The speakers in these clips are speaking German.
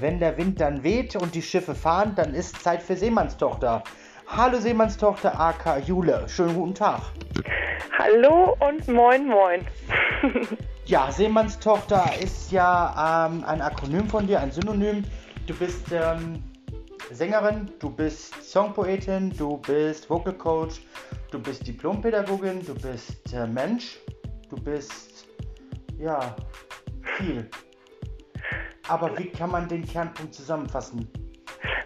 wenn der Wind dann weht und die Schiffe fahren, dann ist Zeit für Seemannstochter. Hallo Seemannstochter AK Jule, schönen guten Tag. Hallo und moin moin. ja, Seemannstochter ist ja ähm, ein Akronym von dir, ein Synonym. Du bist ähm, Sängerin, du bist Songpoetin, du bist Vocal Coach, du bist Diplompädagogin, du bist äh, Mensch, du bist ja viel. Aber wie kann man den Kernpunkt zusammenfassen?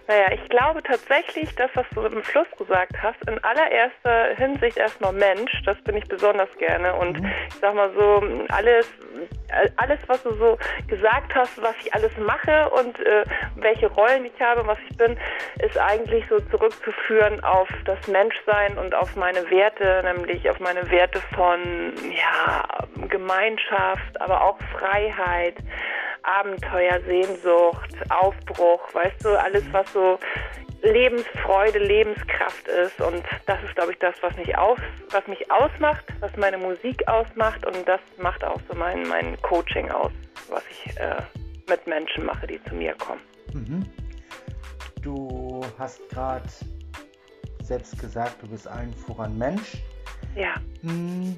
Naja, ich glaube tatsächlich, das, was du im Schluss gesagt hast, in allererster Hinsicht erstmal Mensch, das bin ich besonders gerne. Und mhm. ich sag mal so, alles, alles, was du so gesagt hast, was ich alles mache und äh, welche Rollen ich habe, was ich bin, ist eigentlich so zurückzuführen auf das Menschsein und auf meine Werte, nämlich auf meine Werte von ja, Gemeinschaft, aber auch Freiheit, Abenteuer, Sehnsucht, Aufbruch, weißt du, alles, was so Lebensfreude, Lebenskraft ist. Und das ist, glaube ich, das, was mich, aus, was mich ausmacht, was meine Musik ausmacht. Und das macht auch so mein, mein Coaching aus, was ich äh, mit Menschen mache, die zu mir kommen. Mhm. Du hast gerade selbst gesagt, du bist allen voran Mensch. Ja. Hm,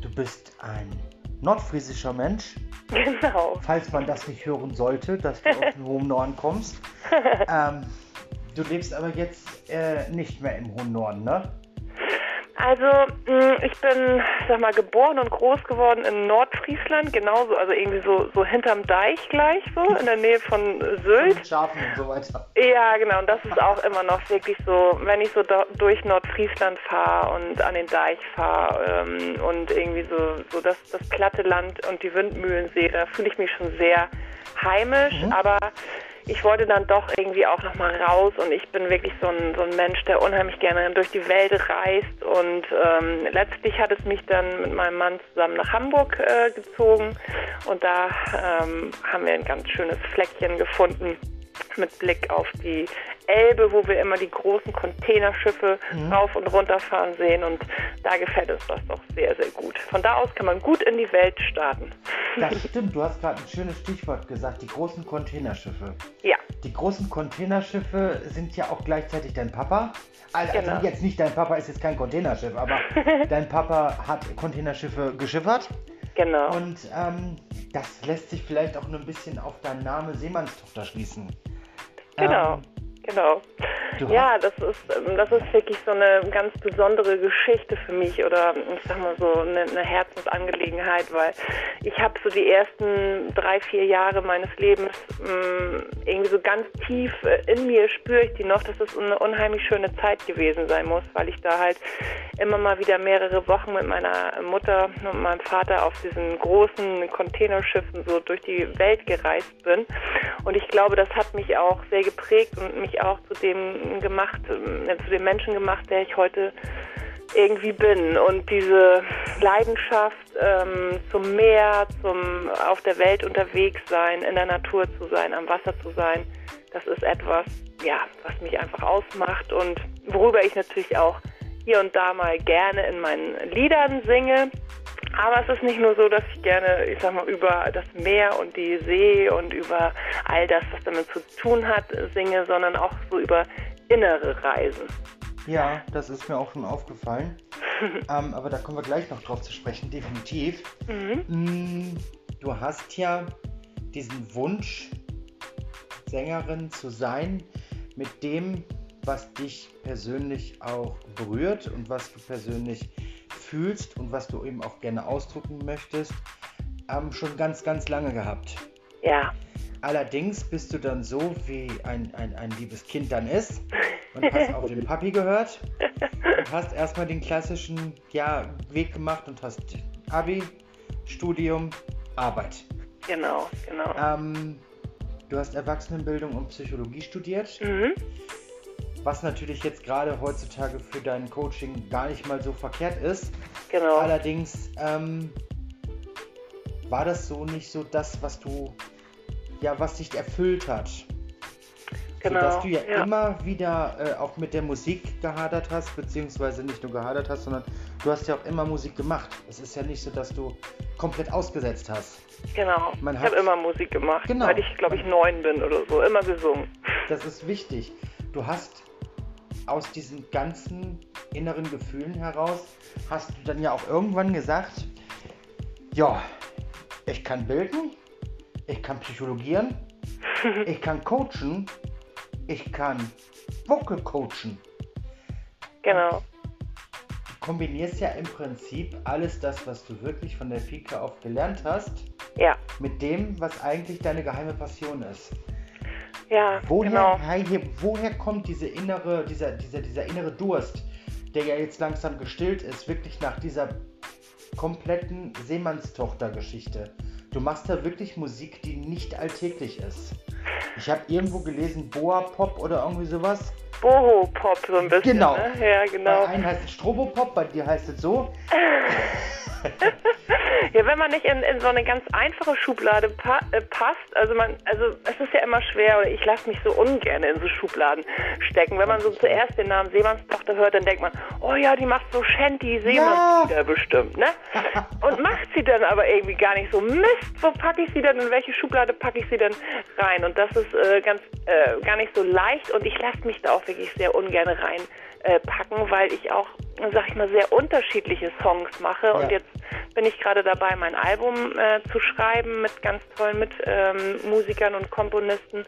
du bist ein nordfriesischer Mensch. Genau. Falls man das nicht hören sollte, dass du aus dem hohen Norden kommst. ähm, du lebst aber jetzt äh, nicht mehr im hohen Norden, ne? Also mm, ich bin, sag mal, geboren und groß geworden in Nordfriesland, genauso, also irgendwie so, so hinterm Deich gleich so, in der Nähe von Sylt. Und Schafen und so weiter. Ja, genau, und das ist auch immer noch wirklich so, wenn ich so durch Nordfriesland fahre und an den Deich fahre ähm, und irgendwie so, so das, das platte Land und die Windmühlen sehe, da fühle ich mich schon sehr heimisch, mhm. aber ich wollte dann doch irgendwie auch nochmal raus und ich bin wirklich so ein, so ein Mensch, der unheimlich gerne durch die Welt reist und ähm, letztlich hat es mich dann mit meinem Mann zusammen nach Hamburg äh, gezogen und da ähm, haben wir ein ganz schönes Fleckchen gefunden mit Blick auf die Elbe, wo wir immer die großen Containerschiffe mhm. rauf und runter fahren sehen. Und da gefällt uns das doch sehr, sehr gut. Von da aus kann man gut in die Welt starten. Das stimmt, du hast gerade ein schönes Stichwort gesagt, die großen Containerschiffe. Ja. Die großen Containerschiffe sind ja auch gleichzeitig dein Papa. Also, also genau. jetzt nicht dein Papa ist jetzt kein Containerschiff, aber dein Papa hat Containerschiffe geschiffert. Genau. Und ähm, das lässt sich vielleicht auch nur ein bisschen auf deinen Namen Seemannstochter schließen. Genau. Ähm, Genau. Ja, das ist, das ist wirklich so eine ganz besondere Geschichte für mich oder ich sag mal so eine, eine Herzensangelegenheit, weil ich habe so die ersten drei, vier Jahre meines Lebens mh, mm, irgendwie so ganz tief äh, in mir spüre ich die noch, dass es eine unheimlich schöne Zeit gewesen sein muss, weil ich da halt immer mal wieder mehrere Wochen mit meiner Mutter und meinem Vater auf diesen großen Containerschiffen so durch die Welt gereist bin. Und ich glaube, das hat mich auch sehr geprägt und mich auch zu dem gemacht, äh, zu dem Menschen gemacht, der ich heute irgendwie bin. Und diese Leidenschaft ähm, zum Meer, zum auf der Welt unterwegs sein, in der Natur zu sein, am Wasser zu sein, das ist etwas, ja, was mich einfach ausmacht und worüber ich natürlich auch hier und da mal gerne in meinen Liedern singe. Aber es ist nicht nur so, dass ich gerne, ich sag mal, über das Meer und die See und über all das, was damit zu tun hat, singe, sondern auch so über innere Reisen. Ja, das ist mir auch schon aufgefallen. ähm, aber da kommen wir gleich noch drauf zu sprechen, definitiv. Mhm. Mm, du hast ja diesen Wunsch, Sängerin zu sein, mit dem, was dich persönlich auch berührt und was du persönlich fühlst und was du eben auch gerne ausdrücken möchtest, ähm, schon ganz, ganz lange gehabt. Ja. Allerdings bist du dann so, wie ein, ein, ein liebes Kind dann ist und hast auf den Papi gehört und hast erstmal den klassischen ja, Weg gemacht und hast Abi, Studium, Arbeit. Genau, genau. Ähm, du hast Erwachsenenbildung und Psychologie studiert. Mhm was natürlich jetzt gerade heutzutage für dein Coaching gar nicht mal so verkehrt ist. Genau. Allerdings ähm, war das so nicht so das, was du, ja, was dich erfüllt hat. Genau. Sodass du ja, ja. immer wieder äh, auch mit der Musik gehadert hast, beziehungsweise nicht nur gehadert hast, sondern du hast ja auch immer Musik gemacht. Es ist ja nicht so, dass du komplett ausgesetzt hast. Genau. Man ich habe immer Musik gemacht, genau. seit ich, glaube ich, neun bin oder so. Immer gesungen. Das ist wichtig. Du hast aus diesen ganzen inneren Gefühlen heraus, hast du dann ja auch irgendwann gesagt, ja, ich kann bilden, ich kann psychologieren, ich kann coachen, ich kann Vocal coachen. Genau. Du kombinierst ja im Prinzip alles das, was du wirklich von der Pike auf gelernt hast, ja. mit dem, was eigentlich deine geheime Passion ist. Ja, woher, genau. Hier, woher kommt diese innere, dieser, dieser, dieser innere Durst, der ja jetzt langsam gestillt ist, wirklich nach dieser kompletten Seemannstochter-Geschichte? Du machst da wirklich Musik, die nicht alltäglich ist. Ich habe irgendwo gelesen, Boa Pop oder irgendwie sowas. Boho Pop so ein bisschen. Genau. Ne? Ja, genau. Bei einem heißt es Strobopop, bei dir heißt es so. ja, wenn man nicht in, in so eine ganz einfache Schublade pa äh, passt, also man, also es ist ja immer schwer, oder ich lasse mich so ungern in so Schubladen stecken. Wenn man so zuerst den Namen Seemannstochter hört, dann denkt man, oh ja, die macht so Shanty Seemannslieder ja. bestimmt, ne? Und macht sie dann aber irgendwie gar nicht so. Mist, wo packe ich sie denn, in welche Schublade packe ich sie denn rein? Und das ist äh, ganz äh, gar nicht so leicht und ich lasse mich da auch wirklich sehr ungern rein äh, weil ich auch, sag ich mal, sehr unterschiedliche Songs mache. Ja. Und jetzt bin ich gerade dabei, mein Album äh, zu schreiben mit ganz tollen Mitmusikern ähm, und Komponisten.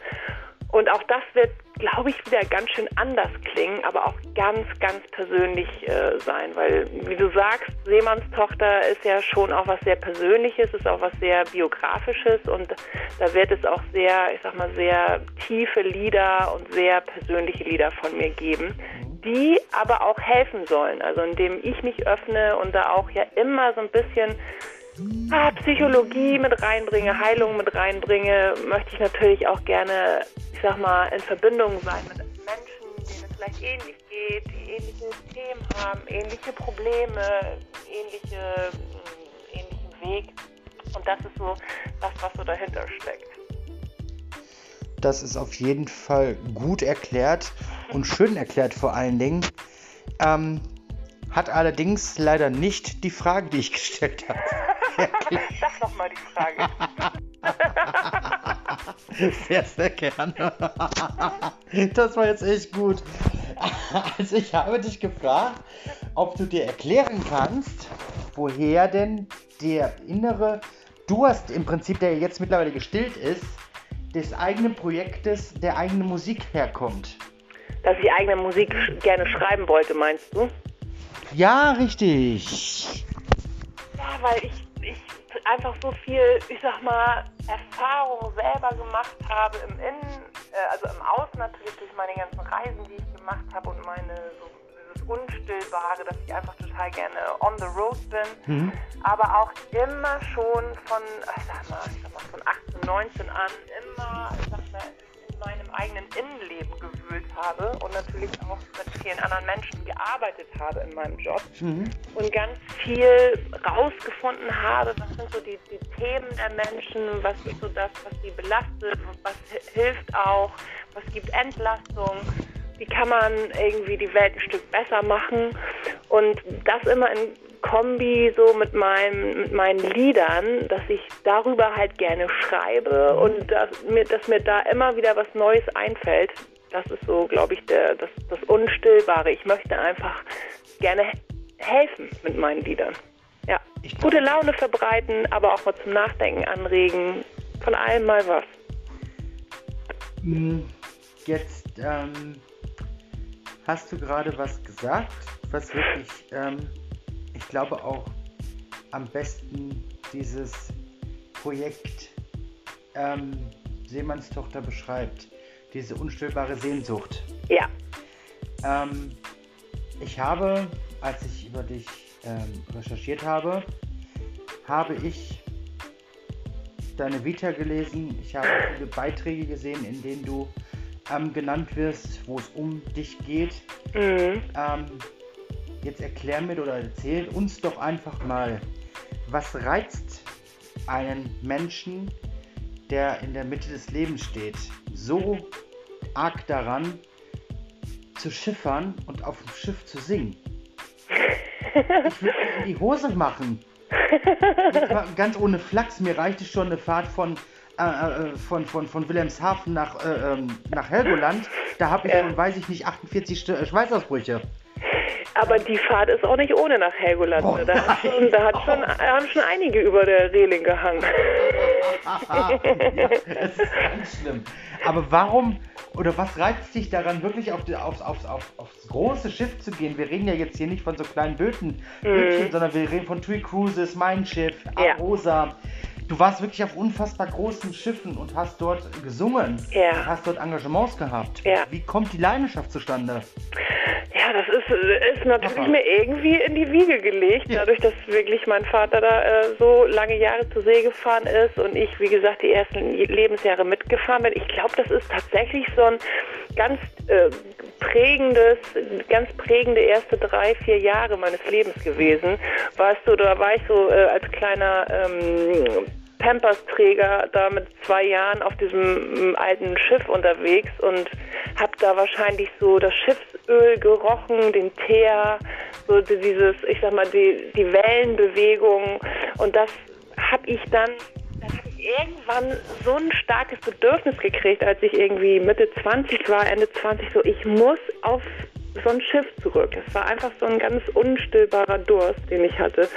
Und auch das wird, glaube ich, wieder ganz schön anders klingen, aber auch ganz, ganz persönlich äh, sein, weil, wie du sagst, Seemannstochter ist ja schon auch was sehr Persönliches, ist auch was sehr Biografisches und da wird es auch sehr, ich sag mal, sehr tiefe Lieder und sehr persönliche Lieder von mir geben die aber auch helfen sollen. Also indem ich mich öffne und da auch ja immer so ein bisschen Psychologie mit reinbringe, Heilung mit reinbringe, möchte ich natürlich auch gerne, ich sag mal, in Verbindung sein mit Menschen, denen es vielleicht ähnlich geht, die ähnliche Themen haben, ähnliche Probleme, ähnliche, mm, ähnlichen Weg. Und das ist so das, was so dahinter steckt. Das ist auf jeden Fall gut erklärt und schön erklärt vor allen Dingen. Ähm, hat allerdings leider nicht die Frage, die ich gestellt habe. Sag nochmal die Frage. sehr, sehr gerne. das war jetzt echt gut. Also ich habe dich gefragt, ob du dir erklären kannst, woher denn der innere Durst im Prinzip, der jetzt mittlerweile gestillt ist, des eigenen Projektes, der eigenen Musik herkommt. Dass ich eigene Musik gerne schreiben wollte, meinst du? Ja, richtig. Ja, weil ich, ich einfach so viel, ich sag mal, Erfahrung selber gemacht habe im Innen, äh, also im Außen natürlich durch meine ganzen Reisen, die ich gemacht habe und meine so dieses Unstillbare, dass ich einfach total gerne on the road bin, mhm. aber auch immer schon von, ich sag mal, ich sag mal von 18, 19 an immer, ich sag mal, in meinem eigenen Innenleben gewühlt habe und natürlich auch mit vielen anderen Menschen gearbeitet habe in meinem Job mhm. und ganz viel rausgefunden habe, was sind so die, die Themen der Menschen, was ist so das, was sie belastet, was hilft auch, was gibt Entlastung wie kann man irgendwie die Welt ein Stück besser machen und das immer in Kombi so mit, meinem, mit meinen Liedern, dass ich darüber halt gerne schreibe und dass mir, dass mir da immer wieder was Neues einfällt. Das ist so, glaube ich, der, das, das Unstillbare. Ich möchte einfach gerne helfen mit meinen Liedern. Ja, gute Laune verbreiten, aber auch mal zum Nachdenken anregen. Von allem mal was. Hm, jetzt ähm, hast du gerade was gesagt, was wirklich, ähm, ich glaube auch am besten dieses Projekt ähm, Seemannstochter beschreibt. Diese unstillbare Sehnsucht. Ja. Ähm, ich habe, als ich über dich ähm, recherchiert habe, habe ich deine Vita gelesen. Ich habe viele Beiträge gesehen, in denen du ähm, genannt wirst, wo es um dich geht. Mhm. Ähm, jetzt erklär mir oder erzähl uns doch einfach mal, was reizt einen Menschen, der in der Mitte des Lebens steht, so arg daran, zu schiffern und auf dem Schiff zu singen? Ich will in die Hose machen. ganz ohne Flachs, mir reichte schon eine Fahrt von, äh, äh, von, von, von Wilhelmshaven nach, äh, ähm, nach Helgoland. Da habe ich ja. schon, weiß ich nicht, 48 äh, Schweißausbrüche. Aber die Fahrt ist auch nicht ohne nach Helgoland. Oh, da, hat schon, da hat schon, haben schon einige über der Reling gehangen. ja, das ist ganz schlimm. Aber warum oder was reizt dich daran, wirklich auf die, aufs, aufs, aufs, aufs, große Schiff zu gehen? Wir reden ja jetzt hier nicht von so kleinen Böten, mhm. sondern wir reden von Tui Cruises, Mein Schiff, Arosa. Ja. Du warst wirklich auf unfassbar großen Schiffen und hast dort gesungen. Ja. Hast dort Engagements gehabt. Ja. Wie kommt die Leidenschaft zustande? Ja, das ist, ist natürlich mir irgendwie in die Wiege gelegt, dadurch, dass wirklich mein Vater da äh, so lange Jahre zur See gefahren ist und ich, wie gesagt, die ersten Lebensjahre mitgefahren bin. Ich glaube, das ist tatsächlich so ein ganz äh, prägendes, ganz prägende erste drei, vier Jahre meines Lebens gewesen. Weißt du, da war ich so äh, als kleiner ähm, Pampers-Träger da mit zwei Jahren auf diesem alten Schiff unterwegs und habe da wahrscheinlich so das Schiffsöl gerochen, den Teer, so dieses, ich sag mal, die, die Wellenbewegung. Und das habe ich dann dann habe ich irgendwann so ein starkes Bedürfnis gekriegt, als ich irgendwie Mitte 20 war, Ende 20, so ich muss auf so ein Schiff zurück. Es war einfach so ein ganz unstillbarer Durst, den ich hatte.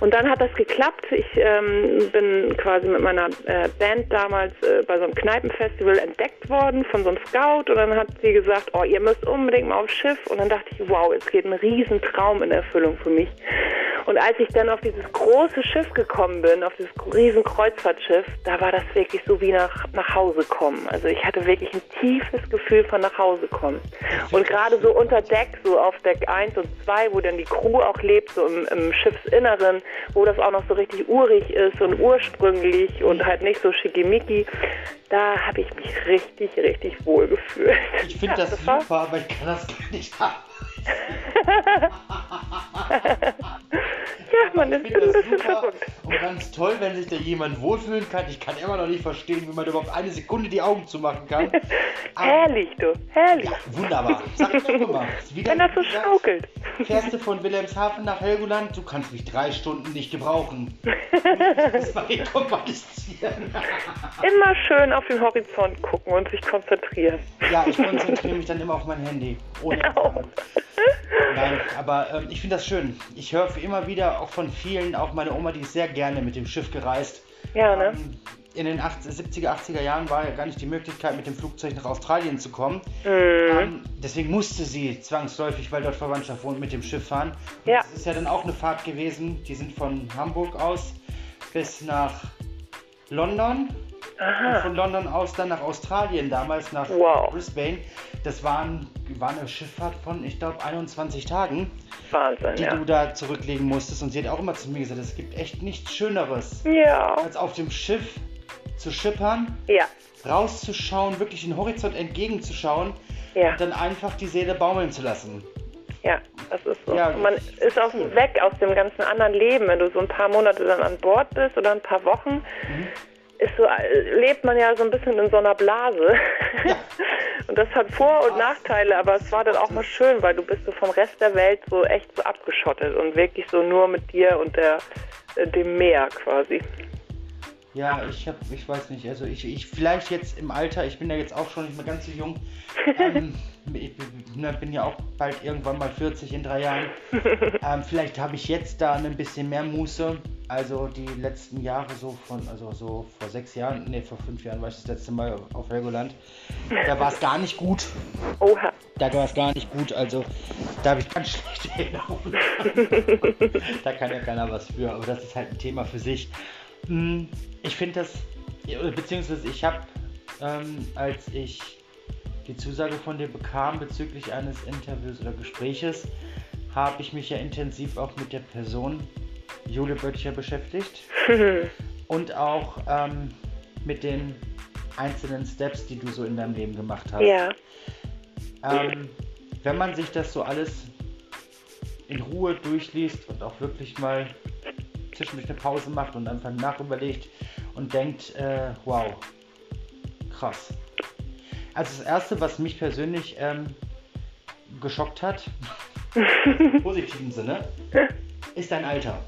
Und dann hat das geklappt. Ich ähm, bin quasi mit meiner äh, Band damals äh, bei so einem Kneipenfestival entdeckt worden von so einem Scout. Und dann hat sie gesagt, oh, ihr müsst unbedingt mal aufs Schiff. Und dann dachte ich, wow, jetzt geht ein Riesentraum in Erfüllung für mich. Und als ich dann auf dieses große Schiff gekommen bin, auf dieses riesen Kreuzfahrtschiff, da war das wirklich so wie nach, nach Hause kommen. Also ich hatte wirklich ein tiefes Gefühl von nach Hause kommen. Und gerade so unter Deck, so auf Deck 1 und 2, wo dann die Crew auch lebt, so im, im Schiffsinneren, wo das auch noch so richtig urig ist und ursprünglich und halt nicht so schickimicki, da habe ich mich richtig, richtig wohl gefühlt. Ich finde ja, das, das super, aber ich kann das gar nicht haben. ja, man ist ein bisschen verrückt. Und ganz toll, wenn sich da jemand wohlfühlen kann. Ich kann immer noch nicht verstehen, wie man überhaupt eine Sekunde die Augen zumachen kann. herrlich, du, herrlich. Ja, wunderbar. Sag doch mal. wenn das so schaukelt. Fährst du von Wilhelmshaven nach Helgoland, du kannst mich drei Stunden nicht gebrauchen. das rekommunizieren. immer schön auf den Horizont gucken und sich konzentrieren. Ja, ich konzentriere mich dann immer auf mein Handy. Ohne genau. Nein, aber ähm, ich finde das schön. Ich höre immer wieder auch von vielen, auch meine Oma, die ist sehr gerne mit dem Schiff gereist. Ja, ne? Ähm, in den 80, 70er, 80er Jahren war ja gar nicht die Möglichkeit, mit dem Flugzeug nach Australien zu kommen. Mhm. Ähm, deswegen musste sie zwangsläufig, weil dort Verwandtschaft wohnt, mit dem Schiff fahren. Und ja. Das ist ja dann auch eine Fahrt gewesen. Die sind von Hamburg aus bis nach London Aha. Und von London aus dann nach Australien, damals nach wow. Brisbane. Das waren, war eine Schifffahrt von, ich glaube, 21 Tagen. Wahnsinn, die ja. du da zurücklegen musstest. Und sie hat auch immer zu mir gesagt, es gibt echt nichts Schöneres, ja. als auf dem Schiff zu schippern, ja. rauszuschauen, wirklich den Horizont entgegenzuschauen ja. und dann einfach die Seele baumeln zu lassen. Ja, das ist so. Ja, man ist auch weg aus dem ganzen anderen Leben, wenn du so ein paar Monate dann an Bord bist oder ein paar Wochen. Mhm ist so, lebt man ja so ein bisschen in so einer Blase. Ja. Und das hat Vor- und Nachteile, aber es war dann auch mal schön, weil du bist so vom Rest der Welt so echt so abgeschottet und wirklich so nur mit dir und der, äh, dem Meer quasi. Ja, ich habe, ich weiß nicht, also ich, ich vielleicht jetzt im Alter, ich bin ja jetzt auch schon nicht mehr ganz so jung, ähm, ich bin ja auch bald irgendwann mal 40 in drei Jahren. Ähm, vielleicht habe ich jetzt da ein bisschen mehr Muße. Also die letzten Jahre so von, also so vor sechs Jahren, nee, vor fünf Jahren war ich das letzte Mal auf Helgoland. Da war es gar nicht gut. Oha. Da war es gar nicht gut, also da habe ich ganz schlechte Erinnerungen. da kann ja keiner was für, aber das ist halt ein Thema für sich. Hm, ich finde das, beziehungsweise ich habe, ähm, als ich die Zusage von dir bekam bezüglich eines Interviews oder Gespräches, habe ich mich ja intensiv auch mit der Person Jule Böttcher beschäftigt und auch ähm, mit den einzelnen Steps, die du so in deinem Leben gemacht hast. Ja. Ähm, wenn man sich das so alles in Ruhe durchliest und auch wirklich mal zwischendurch eine Pause macht und einfach nachüberlegt und denkt, äh, wow, krass. Also das Erste, was mich persönlich ähm, geschockt hat, im positiven Sinne, ist dein Alter.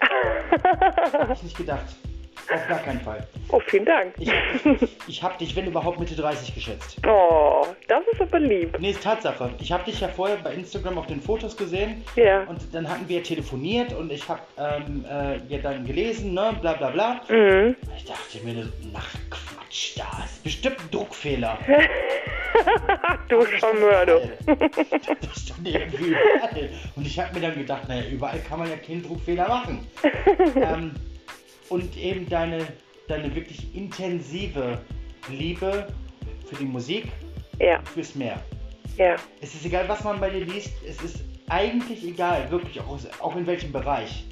Hab ich nicht gedacht. Auf gar keinen Fall. Oh, vielen Dank. Ich, ich, habe dich, wenn überhaupt, Mitte 30 geschätzt. Oh, das ist aber lieb. Nee, ist Tatsache. Ich habe dich ja vorher bei Instagram auf den Fotos gesehen. Ja. Und dann hatten wir telefoniert und ich habe ähm, äh, ja dann gelesen, ne, bla bla bla. Mhm. Ich dachte mir, ach Quatsch, da ist bestimmt ein Druckfehler. du Scharmörder. Das ist doch irgendwie überall. Und ich habe mir dann gedacht, naja, überall kann man ja keinen Druckfehler machen. ähm, und eben deine, deine wirklich intensive Liebe für die Musik, Ja, fürs Meer. ja. Es ist egal, was man bei dir liest, es ist eigentlich egal, wirklich auch, auch in welchem Bereich.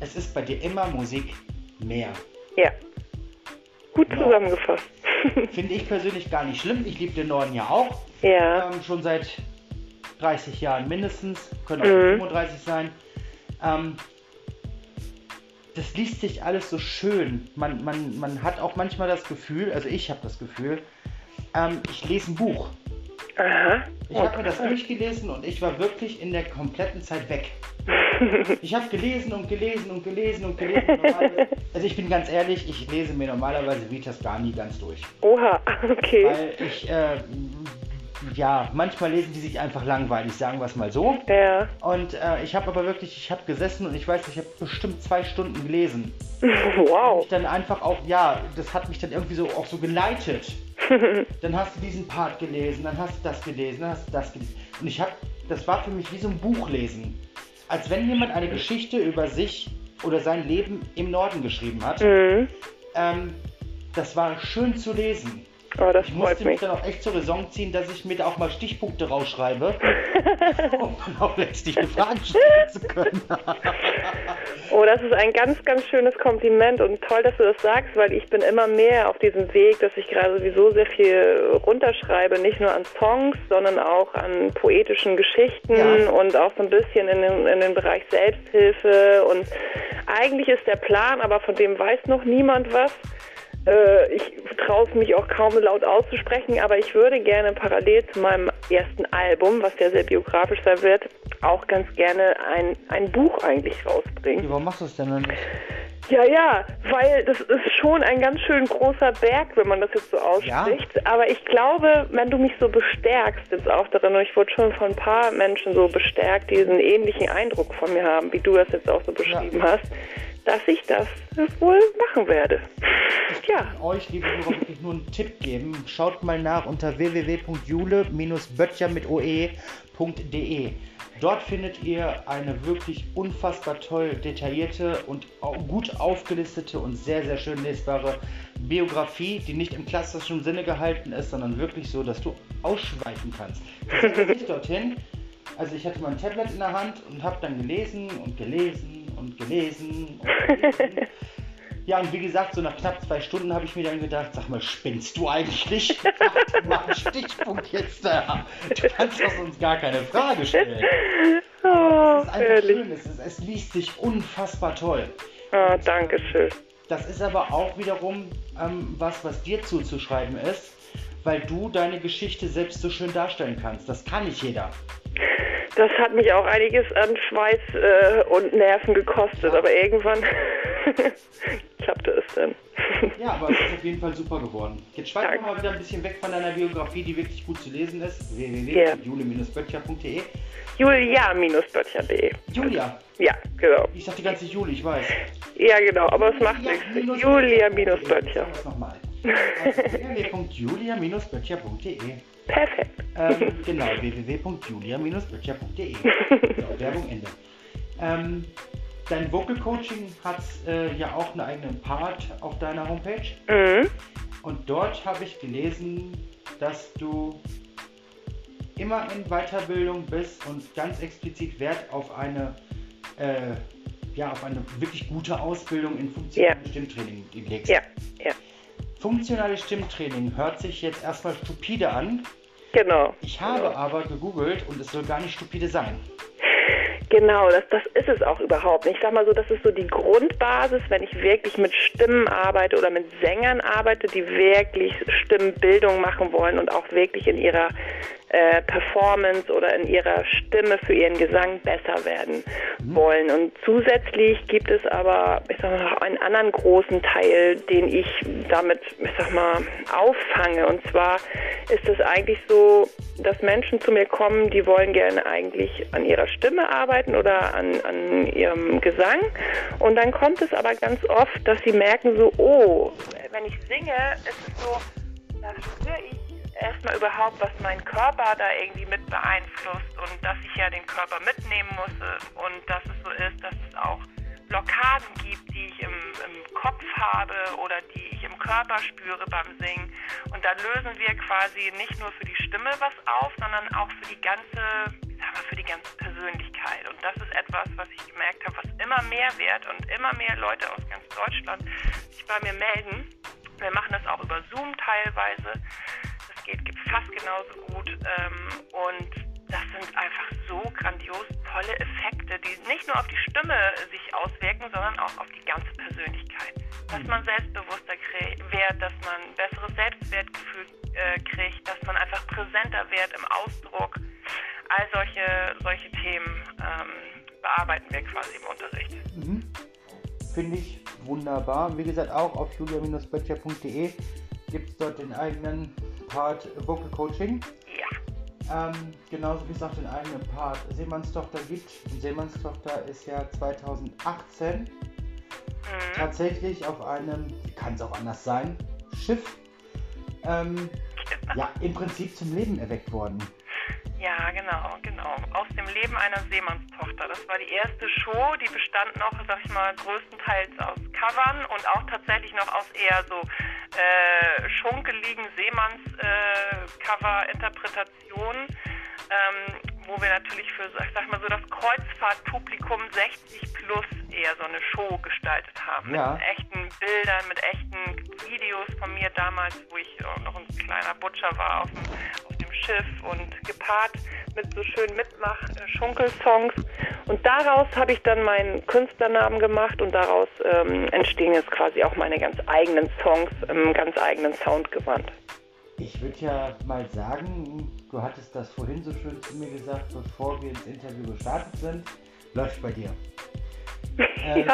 Es ist bei dir immer Musik mehr. Ja. Gut Ja. zusammengefasst. Finde ich persönlich gar nicht schlimm. Ich liebe den Norden ja auch. ja. Ähm, schon seit 30 Jahren mindestens. Können auch Mhm. 35 sein. Ähm, das liest sich alles so schön. Man, man, man hat auch manchmal das Gefühl, also ich habe das Gefühl, ähm, ich lese ein Buch. Aha. Ich habe mir das durchgelesen und ich war wirklich in der kompletten Zeit weg. Ich habe gelesen und gelesen und gelesen und gelesen. Also ich bin ganz ehrlich, ich lese mir normalerweise Vitas gar nie ganz durch. Oha, okay. Weil ich, äh, ja, manchmal lesen die sich einfach langweilig, sagen wir es mal so. Ja. Und äh, ich habe aber wirklich, ich habe gesessen und ich weiß, ich habe bestimmt zwei Stunden gelesen. Wow. Ich dann einfach auch, ja, das hat mich dann irgendwie so auch so geleitet. dann hast du diesen Part gelesen, dann hast du das gelesen, dann hast du das gelesen. Und ich habe, das war für mich wie so ein Buch lesen. Als wenn jemand eine Geschichte über sich oder sein Leben im Norden geschrieben hat. Mhm. Ähm, das war schön zu lesen. Oh, das Ich musste mich mich. dann auch echt zur Raison ziehen, dass ich mir da auch mal Stichpunkte rausschreibe, um dann auch letztlich eine Frage stellen zu können. Oh, das ist ein ganz, ganz schönes Kompliment und toll, dass du das sagst, weil ich bin immer mehr auf diesem Weg, dass ich gerade sowieso sehr viel runterschreibe, nicht nur an Songs, sondern auch an poetischen Geschichten Ja. und auch so ein bisschen in den, in den Bereich Selbsthilfe und eigentlich ist der Plan, aber von dem weiß noch niemand was. Äh, Ich traue es mich auch kaum laut auszusprechen, aber ich würde gerne parallel zu meinem ersten Album, was ja sehr biografisch sein wird, auch ganz gerne ein, ein Buch eigentlich rausbringen. Warum machst du das denn noch nicht? Ja, ja, weil das ist schon ein ganz schön großer Berg, wenn man das jetzt so ausspricht. Aber ich glaube, wenn du mich so bestärkst jetzt auch darin, und ich wurde schon von ein paar Menschen so bestärkt, die diesen ähnlichen Eindruck von mir haben, wie du das jetzt auch so beschrieben hast, dass ich das wohl machen werde. Ja, Euch, liebe Hörer, wirklich nur einen Tipp geben. Schaut mal nach unter www.jule-böttcher mit oe.de. Dort findet ihr eine wirklich unfassbar toll detaillierte und gut aufgelistete und sehr, sehr schön lesbare Biografie, die nicht im klassischen Sinne gehalten ist, sondern wirklich so, dass du ausschweifen kannst. Ich dorthin, also ich hatte mein Tablet in der Hand und habe dann gelesen und gelesen und gelesen und gelesen. Ja, und wie gesagt, so nach knapp zwei Stunden habe ich mir dann gedacht, sag mal, spinnst du eigentlich? Mach mal einen Stichpunkt jetzt da. Du kannst doch sonst gar keine Frage stellen. oh, Es ist einfach ehrlich. schön, es, ist, es liest sich unfassbar toll. Oh, danke schön. Das ist aber auch wiederum ähm, was, was dir zuzuschreiben ist, weil du deine Geschichte selbst so schön darstellen kannst. Das kann nicht jeder. Das hat mich auch einiges an Schweiß äh, und Nerven gekostet, aber irgendwann klappte es dann. Ja, aber es ist auf jeden Fall super geworden. Jetzt schweif Danke. mal wieder ein bisschen weg von deiner Biografie, die wirklich gut zu lesen ist. Ja. www.jule-böttcher.de Julia-böttcher.de. Julia, Ja, genau. ich sag die ganze Juli, ich weiß. Ja, genau, aber es macht nichts. Julia-böttcher. Nochmal. Also www.julia-böttcher.de Perfekt. ähm, Genau, www.julia-böttcher.de so, Werbung Ende. Ähm, dein Vocal Coaching hat äh, ja auch einen eigenen Part auf deiner Homepage. Mhm. Und dort habe ich gelesen, dass du immer in Weiterbildung bist und ganz explizit Wert auf eine, äh, ja, auf eine wirklich gute Ausbildung in funktionalem Ja. Stimmtraining legst. Ja, ja, Funktionales Stimmtraining hört sich jetzt erstmal stupide an. genau. Ich habe aber gegoogelt und es soll gar nicht stupide sein. Genau, das, das ist es auch überhaupt nicht. Ich sag mal so, das ist so die Grundbasis, wenn ich wirklich mit Stimmen arbeite oder mit Sängern arbeite, die wirklich Stimmbildung machen wollen und auch wirklich in ihrer äh, Performance oder in ihrer Stimme für ihren Gesang besser werden mhm. wollen. Und zusätzlich gibt es aber, ich sag mal, einen anderen großen Teil, den ich damit, ich sag mal, auffange. Und zwar ist es eigentlich so, dass Menschen zu mir kommen, die wollen gerne eigentlich an ihrer Stimme arbeiten oder an, an ihrem Gesang. Und dann kommt es aber ganz oft, dass sie merken so, oh, wenn ich singe, ist es so, da spüre ich erstmal überhaupt, was mein Körper da irgendwie mit beeinflusst und dass ich ja den Körper mitnehmen muss und dass es so ist, dass es auch Blockaden gibt, die ich im, im Kopf habe oder die ich im Körper spüre beim Singen. Und da lösen wir quasi nicht nur für die Stimme was auf, sondern auch für die ganze, sag mal, für die ganze Persönlichkeit. Und das ist etwas, was ich gemerkt habe, was immer mehr wird und immer mehr Leute aus ganz Deutschland sich bei mir melden. Wir machen das auch über Zoom teilweise geht, gibt fast genauso gut. Ähm, und das sind einfach so grandios tolle Effekte, die nicht nur auf die Stimme sich auswirken, sondern auch auf die ganze Persönlichkeit. Dass man selbstbewusster wird, dass man ein besseres Selbstwertgefühl äh, kriegt, dass man einfach präsenter wird im Ausdruck. All solche, solche Themen ähm, bearbeiten wir quasi im Unterricht. Mhm. Finde ich wunderbar. Wie gesagt, auch auf julia-böttcher.de gibt es dort den eigenen Part Vocal Coaching. Ja. Ähm, genauso wie es auch den eigenen Part Seemannstochter gibt. Und Seemannstochter ist ja 2018 mhm. tatsächlich auf einem, kann es auch anders sein, Schiff, ähm, ja, im Prinzip zum Leben erweckt worden. Ja, genau, genau. Aus dem Leben einer Seemannstochter. Das war die erste Show, die bestand noch, sag ich mal, größtenteils aus Covern und auch tatsächlich noch aus eher so äh, schunkeligen Seemanns-Cover-Interpretationen. Äh, ähm, wo wir natürlich für, ich sag mal so, das Kreuzfahrtpublikum 60 plus eher so eine Show gestaltet haben. Ja. Mit echten Bildern, mit echten Videos von mir damals, wo ich noch ein kleiner Butcher war auf dem, auf dem Schiff und gepaart mit so schönen Mitmach-Schunkelsongs. Und daraus habe ich dann meinen Künstlernamen gemacht und daraus ähm, entstehen jetzt quasi auch meine ganz eigenen Songs im ganz eigenen Soundgewand. Ich würde ja mal sagen, du hattest das vorhin so schön zu mir gesagt, bevor wir ins Interview gestartet sind, läuft bei dir. Ähm,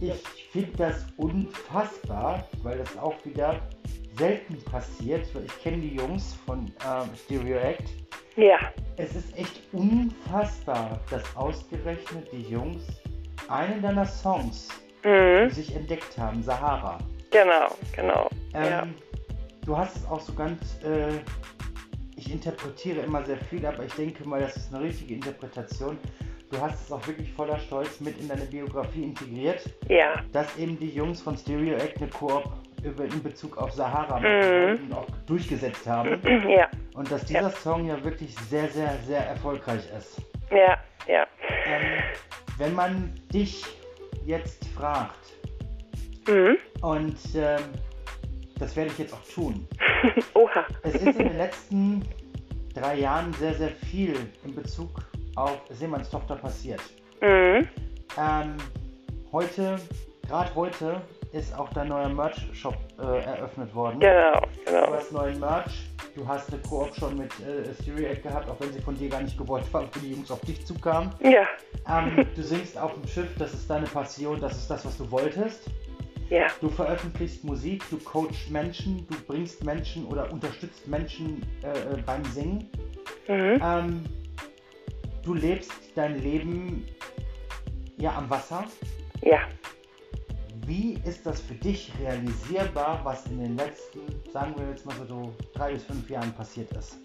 ja. Ich finde das unfassbar, weil das auch wieder selten passiert, weil ich kenne die Jungs von ähm, Stereo Act. Ja. Es ist echt unfassbar, dass ausgerechnet die Jungs einen deiner Songs mhm. sich entdeckt haben, Sahara. Genau, genau. Ähm, ja. Du hast es auch so ganz, äh, ich interpretiere immer sehr viel, aber ich denke mal, das ist eine richtige Interpretation. Du hast es auch wirklich voller Stolz mit in deine Biografie integriert. Ja. Dass eben die Jungs von Stereo Act eine Koop in Bezug auf Sahara mhm. auch durchgesetzt haben. Ja. Und dass dieser ja. Song ja wirklich sehr, sehr, sehr erfolgreich ist. Ja, ja. Ähm, wenn man dich jetzt fragt mhm. und ähm, das werde ich jetzt auch tun. Oha. Es ist in den letzten drei Jahren sehr, sehr viel in Bezug auf Seemanns Tochter passiert. Mhm. Ähm, heute, gerade heute, ist auch dein neuer Merch-Shop äh, eröffnet worden. Genau, genau. Du hast neuen Merch. Du hast eine Koop schon mit äh, Stereo gehabt, auch wenn sie von dir gar nicht gewollt war, für die Jungs auf dich zukamen. Ja. Ähm, du singst auf dem Schiff, das ist deine Passion, das ist das, was du wolltest. Ja. Du veröffentlichst Musik, du coachst Menschen, du bringst Menschen oder unterstützt Menschen äh, äh, beim Singen. Mhm. Ähm, du lebst dein Leben ja am Wasser. Ja. Wie ist das für dich realisierbar, was in den letzten, sagen wir jetzt mal so drei bis fünf Jahren passiert ist?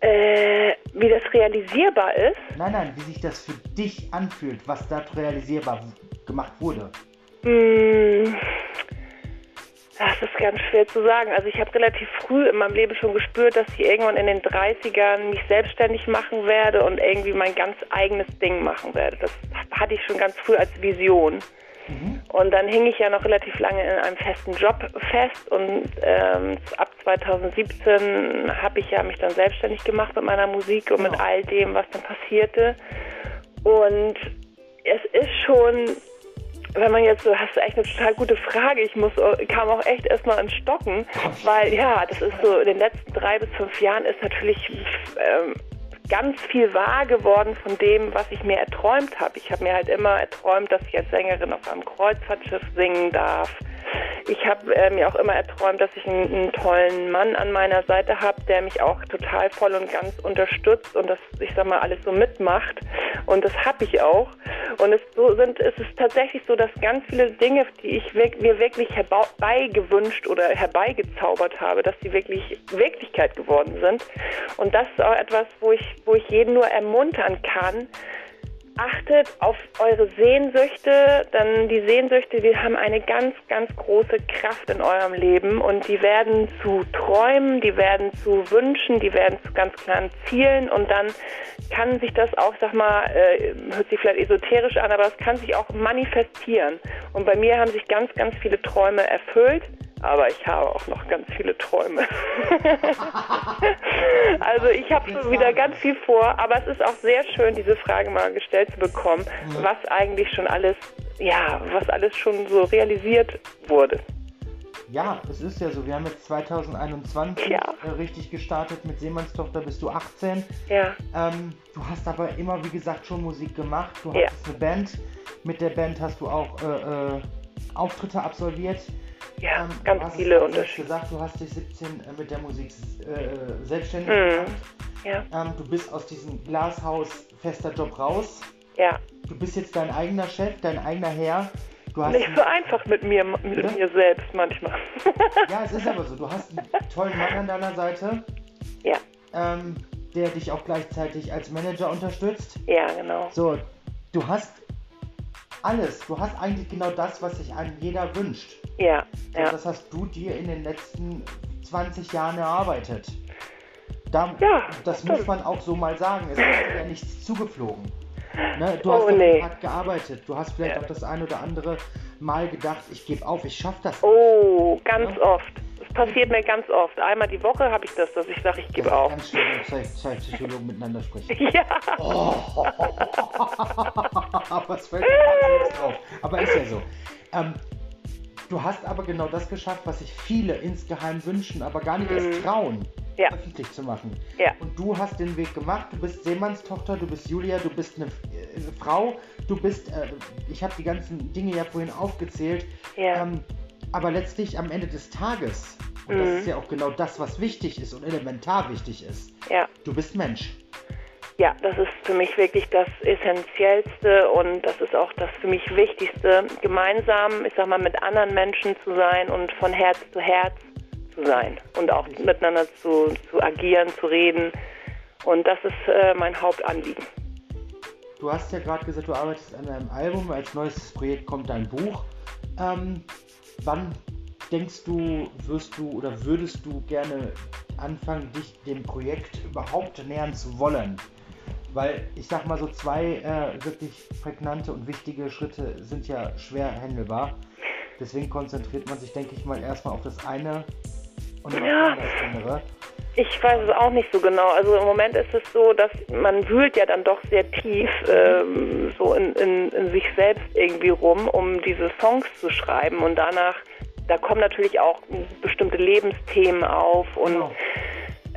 Äh, wie das realisierbar ist? Nein, nein, wie sich das für dich anfühlt, was da realisierbar gemacht wurde? Mmh. Das ist ganz schwer zu sagen. Also ich habe relativ früh in meinem Leben schon gespürt, dass ich irgendwann in den 30ern mich selbstständig machen werde und irgendwie mein ganz eigenes Ding machen werde. Das hatte ich schon ganz früh als Vision. Mhm. Und dann hing ich ja noch relativ lange in einem festen Job fest und ähm, ab 2017 habe ich ja mich dann selbstständig gemacht mit meiner Musik und mit all dem, was dann passierte. Und es ist schon wenn man jetzt so, hast du echt eine total gute Frage. Ich muss, kam auch echt erstmal ins Stocken, weil ja, das ist so, in den letzten drei bis fünf Jahren ist natürlich ähm, ganz viel wahr geworden von dem, was ich mir erträumt habe. Ich habe mir halt immer erträumt, dass ich als Sängerin auf einem Kreuzfahrtschiff singen darf. Ich habe äh, mir auch immer erträumt, dass ich einen, einen tollen Mann an meiner Seite habe, der mich auch total voll und ganz unterstützt und das, ich sag mal, alles so mitmacht. Und das habe ich auch. Und es so sind, es ist tatsächlich so, dass ganz viele Dinge, die ich mir wirklich herbeigewünscht oder herbeigezaubert habe, dass sie wirklich Wirklichkeit geworden sind. Und das ist auch etwas, wo ich, wo ich jeden nur ermuntern kann, achtet auf eure Sehnsüchte, denn die Sehnsüchte, die haben eine ganz, ganz große Kraft in eurem Leben und die werden zu Träumen, die werden zu Wünschen, die werden zu ganz klaren Zielen und dann kann sich das auch, sag mal, äh, hört sich vielleicht esoterisch an, aber es kann sich auch manifestieren. Und bei mir haben sich ganz, ganz viele Träume erfüllt aber ich habe auch noch ganz viele Träume. also ich habe schon wieder ganz viel vor, aber es ist auch sehr schön, diese Frage mal gestellt zu bekommen, was eigentlich schon alles, ja, was alles schon so realisiert wurde. Ja, es ist ja so. Wir haben jetzt 2021 ja. äh, richtig gestartet mit Seemannstochter, bist du 18. Ja. Ähm, du hast aber immer, wie gesagt, schon Musik gemacht. Du ja. hattest eine Band. Mit der Band hast du auch äh, äh, Auftritte absolviert. Ja, ähm, ganz hast, viele Unterschiede. Du gesagt, du hast dich 17 äh, mit der Musik äh, selbstständig mhm. gemacht. Ja. Ähm, du bist aus diesem Glashaus fester Job raus. Ja. Du bist jetzt dein eigener Chef, dein eigener Herr. Du hast Nicht so einfach mit mir, mit mir selbst manchmal. ja, es ist aber so. Du hast einen tollen Mann an deiner Seite. Ja. Ähm, der dich auch gleichzeitig als Manager unterstützt. Ja, genau. So, du hast alles. Du hast eigentlich genau das, was sich an jeder wünscht. Ja, so, ja. Das hast du dir in den letzten 20 Jahren erarbeitet. Da, ja, das stimmt. muss man auch so mal sagen. Es ist dir ja nichts zugeflogen. Ne? Du oh, hast nee. hart gearbeitet. Du hast vielleicht ja. auch das ein oder andere Mal gedacht, ich gebe auf, ich schaffe das. Nicht. Oh, ganz ja? oft. Passiert mir ganz oft. Einmal die Woche habe ich das, dass ich sage, ich gebe auf. Ganz schön, wenn zwei, Psychologen miteinander sprechen. Ja. Oh. Aber es fällt mir nichts drauf. Aber ist ja so. Ähm, du hast aber genau das geschafft, was sich viele insgeheim wünschen, aber gar nicht mhm. erst trauen. Ja. öffentlich zu machen. Ja. Und du hast den Weg gemacht. Du bist Seemannstochter, du bist Julia, du bist eine, eine äh, Frau, du bist, äh, ich habe die ganzen Dinge ja vorhin aufgezählt. Ja. Ähm, aber letztlich am Ende des Tages, und mhm. das ist ja auch genau das, was wichtig ist und elementar wichtig ist, ja. du bist Mensch. Ja, das ist für mich wirklich das Essentiellste und das ist auch das für mich Wichtigste, gemeinsam, ich sag mal, mit anderen Menschen zu sein und von Herz zu Herz zu sein und auch miteinander zu, zu agieren, zu reden. Und das ist äh, mein Hauptanliegen. Du hast ja gerade gesagt, du arbeitest an einem Album. Als neuestes Projekt kommt dein Buch. Ähm, wann denkst du, wirst du oder würdest du gerne anfangen, dich dem Projekt überhaupt nähern zu wollen? Weil ich sag mal so, zwei äh, wirklich prägnante und wichtige Schritte sind ja schwer handelbar. Deswegen konzentriert man sich, denke ich mal, erstmal auf das eine und ja. das andere. Ich weiß es auch nicht so genau. Also im Moment ist es so, dass man wühlt ja dann doch sehr tief ähm, so in, in, in sich selbst irgendwie rum, um diese Songs zu schreiben. Und danach, da kommen natürlich auch bestimmte Lebensthemen auf und genau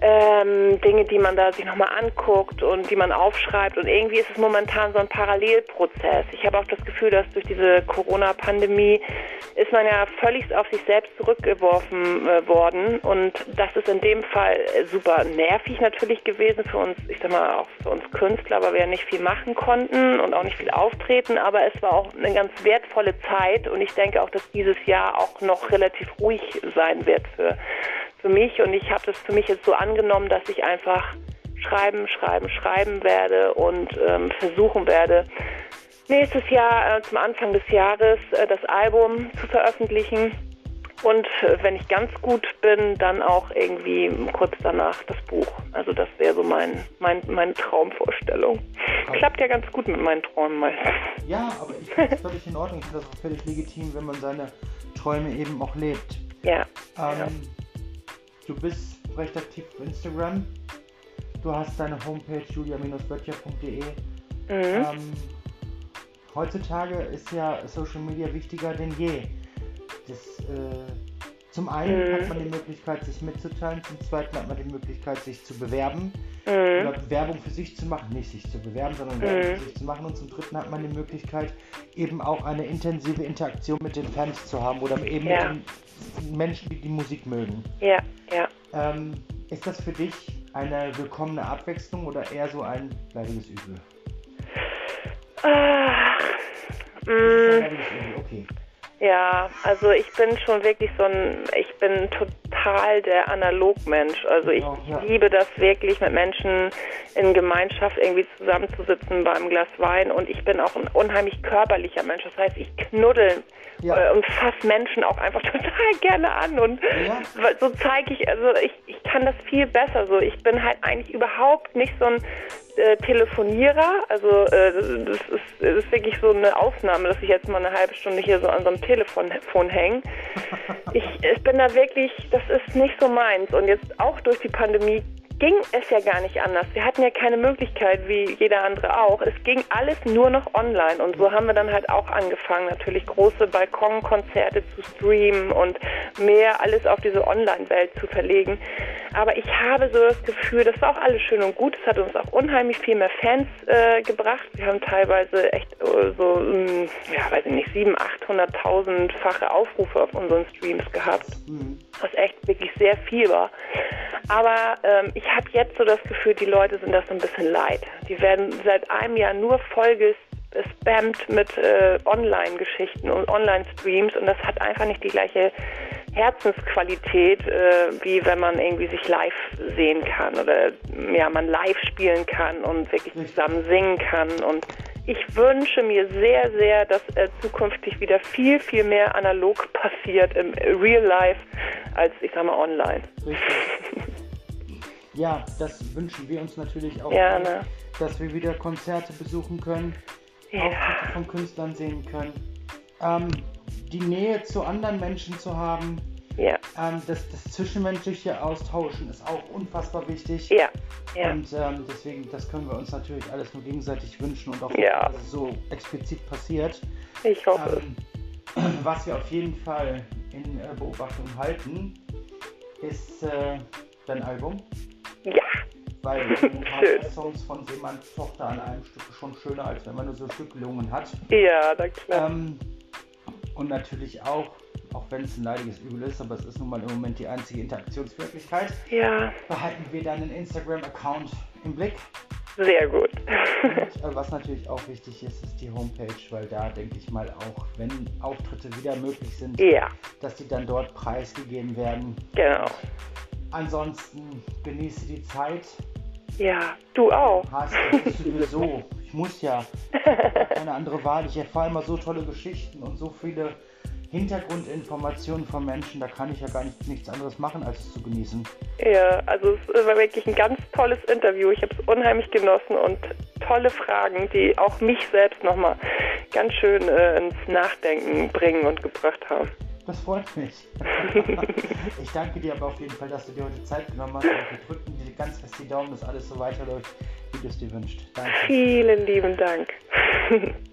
ähm, Dinge, die man da sich nochmal anguckt und die man aufschreibt. Und irgendwie ist es momentan so ein Parallelprozess. Ich habe auch das Gefühl, dass durch diese Corona-Pandemie ist man ja völlig auf sich selbst zurückgeworfen äh, worden. Und das ist in dem Fall super nervig natürlich gewesen für uns, ich sag mal auch für uns Künstler, weil wir ja nicht viel machen konnten und auch nicht viel auftreten. Aber es war auch eine ganz wertvolle Zeit und ich denke auch, dass dieses Jahr auch noch relativ ruhig sein wird für für mich und ich habe das für mich jetzt so angenommen, dass ich einfach schreiben, schreiben, schreiben werde und ähm, versuchen werde, nächstes Jahr äh, zum Anfang des Jahres äh, das Album zu veröffentlichen und äh, wenn ich ganz gut bin, dann auch irgendwie kurz danach das Buch. Also das wäre so mein, mein, meine Traumvorstellung. Klappt ja ganz gut mit meinen Träumen meistens. Ja, aber ich finde es völlig in Ordnung. Ich finde das auch völlig legitim, wenn man seine Träume eben auch lebt. Ja. Ähm, ja. Du bist recht aktiv auf Instagram. Du hast deine Homepage julia-böttcher.de. Mhm. Ähm, heutzutage ist ja Social Media wichtiger denn je. Das, äh, zum einen mhm. hat man die Möglichkeit, sich mitzuteilen, zum zweiten hat man die Möglichkeit, sich zu bewerben mhm. oder Werbung für sich zu machen, nicht sich zu bewerben, sondern mhm. Werbung für sich zu machen und zum dritten hat man die Möglichkeit, eben auch eine intensive Interaktion mit den Fans zu haben oder eben ja. mit den Menschen, die die Musik mögen. Ja, ja. Ähm, ist das für dich eine willkommene Abwechslung oder eher so ein leidiges Übel? Ah, mh, okay. Ja, also ich bin schon wirklich so ein, ich bin total der Analogmensch. Also ich ja. liebe das wirklich mit Menschen in Gemeinschaft irgendwie zusammenzusitzen beim Glas Wein und ich bin auch ein unheimlich körperlicher Mensch. Das heißt, ich knuddel ja. äh, und fasse Menschen auch einfach total gerne an und ja. so zeige ich, also ich, ich kann das viel besser so. Ich bin halt eigentlich überhaupt nicht so ein äh, Telefonierer. Also äh, das, ist, das ist wirklich so eine Ausnahme, dass ich jetzt mal eine halbe Stunde hier so an so einem Telefon hänge. Ich, ich bin da wirklich, das ist nicht so meins. Und jetzt auch durch die Pandemie ging es ja gar nicht anders. Wir hatten ja keine Möglichkeit, wie jeder andere auch. Es ging alles nur noch online. Und so haben wir dann halt auch angefangen, natürlich große Balkonkonzerte zu streamen und mehr alles auf diese Online-Welt zu verlegen. Aber ich habe so das Gefühl, das war auch alles schön und gut. Es hat uns auch unheimlich viel mehr Fans äh, gebracht. Wir haben teilweise echt äh, so, mh, ja, weiß ich nicht, 700.000, 800.000-fache Aufrufe auf unseren Streams gehabt. Mhm. Was echt wirklich sehr viel war. Aber ähm, ich habe jetzt so das Gefühl, die Leute sind das so ein bisschen leid. Die werden seit einem Jahr nur voll gespammt mit äh, Online-Geschichten und Online-Streams und das hat einfach nicht die gleiche Herzensqualität, äh, wie wenn man irgendwie sich live sehen kann oder ja, man live spielen kann und wirklich zusammen singen kann. Und ich wünsche mir sehr, sehr, dass äh, zukünftig wieder viel, viel mehr analog passiert im Real Life als ich sag mal online. Richtig. Ja, das wünschen wir uns natürlich auch, ja, ne? dass wir wieder Konzerte besuchen können, ja. Auftritte von Künstlern sehen können. Ähm, die Nähe zu anderen Menschen zu haben, ja. Ähm, das, das, zwischenmenschliche Austauschen ist auch unfassbar wichtig. Ja. ja. Und ähm, deswegen, das können wir uns natürlich alles nur gegenseitig wünschen und auch, ja. dass es so explizit passiert. Ich hoffe. Ähm, was wir auf jeden Fall in äh, Beobachtung halten, ist äh, dein Album. Ja. Weil hast Songs von Seemanns Tochter an einem Stück schon schöner, als wenn man nur so Stückelungen hat. Ja, na klar. Ähm, und natürlich auch, auch wenn es ein leidiges Übel ist, aber es ist nun mal im Moment die einzige Interaktionsmöglichkeit, ja. behalten wir deinen Instagram-Account im Blick. Sehr gut. Und, äh, was natürlich auch wichtig ist, ist die Homepage, weil da denke ich mal auch, wenn Auftritte wieder möglich sind, ja. dass die dann dort preisgegeben werden. Genau. Ansonsten genieße die Zeit. Ja, du auch. Hast du sowieso. Ich muss ja. Keine andere Wahl. Ich erfahre immer so tolle Geschichten und so viele Hintergrundinformationen von Menschen. Da kann ich ja gar nicht, nichts anderes machen, als es zu genießen. Ja, also es war wirklich ein ganz tolles Interview. Ich habe es unheimlich genossen und tolle Fragen, die auch mich selbst nochmal ganz schön äh, ins Nachdenken bringen und gebracht haben. Das freut mich. ich danke dir aber auf jeden Fall, dass du dir heute Zeit genommen hast. Und wir drücken dir ganz fest die Daumen, dass alles so weiterläuft, wie du es dir wünschst. Danke. Vielen lieben Dank.